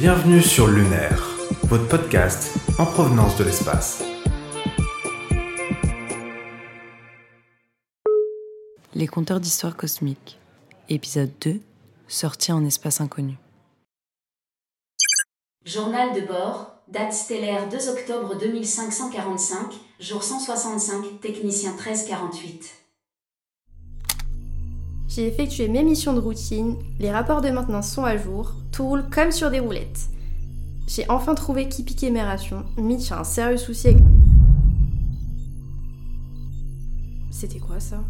Bienvenue sur Lunaire, votre podcast en provenance de l'espace. Les conteurs d'histoire cosmique, épisode 2, sortie en espace inconnu. Journal de bord, date stellaire 2 octobre 2545, jour 165, technicien 1348. J'ai effectué mes missions de routine, les rapports de maintenance sont à jour, tout roule comme sur des roulettes. J'ai enfin trouvé qui piquait mes rations, Mitch a un sérieux souci avec... C'était quoi ça? Nous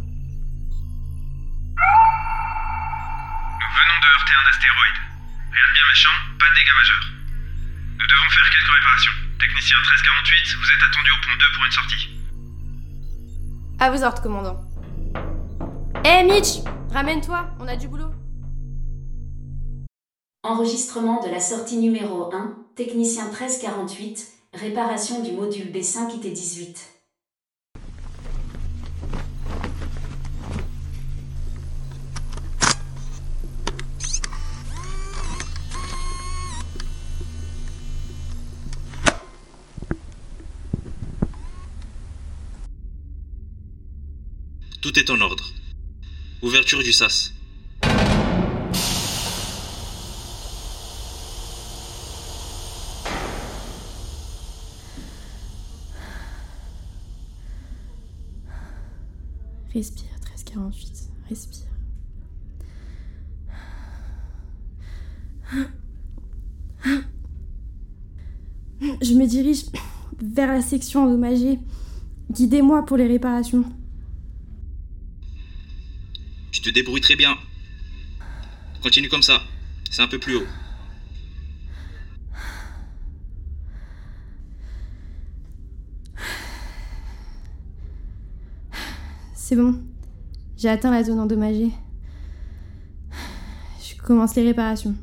venons de heurter un astéroïde. Rien de bien méchant, pas de dégâts majeurs. Nous devons faire quelques réparations. Technicien 1348, vous êtes attendu au pont 2 pour une sortie. À vos ordres, commandant. Hé Mitch Ramène-toi, on a du boulot. Enregistrement de la sortie numéro 1, technicien 1348, réparation du module B5 IT18. Tout est en ordre. Ouverture du sas. Respire, 1348, respire. Je me dirige vers la section endommagée. Guidez-moi pour les réparations. Tu te débrouilles très bien. Continue comme ça. C'est un peu plus haut. C'est bon. J'ai atteint la zone endommagée. Je commence les réparations.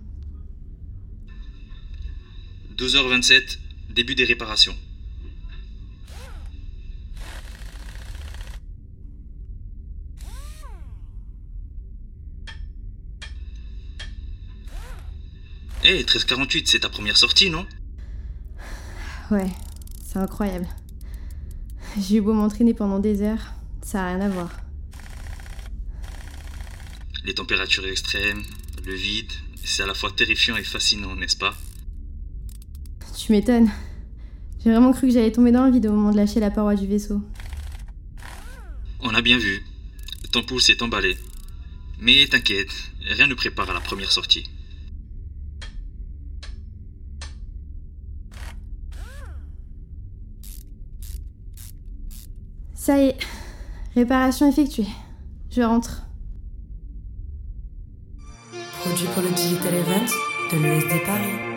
12h27, début des réparations. Hé, 1348, c'est ta première sortie, non? Ouais, c'est incroyable. J'ai eu beau m'entraîner pendant des heures, ça a rien à voir. Les températures extrêmes, le vide, c'est à la fois terrifiant et fascinant, n'est-ce pas? Tu m'étonnes. J'ai vraiment cru que j'allais tomber dans le vide au moment de lâcher la paroi du vaisseau. On a bien vu. Ton pouls s'est emballé. Mais t'inquiète, rien ne prépare à la première sortie. Ça y est, réparation effectuée. Je rentre. Produit pour le Digital Event de l'ESD Paris.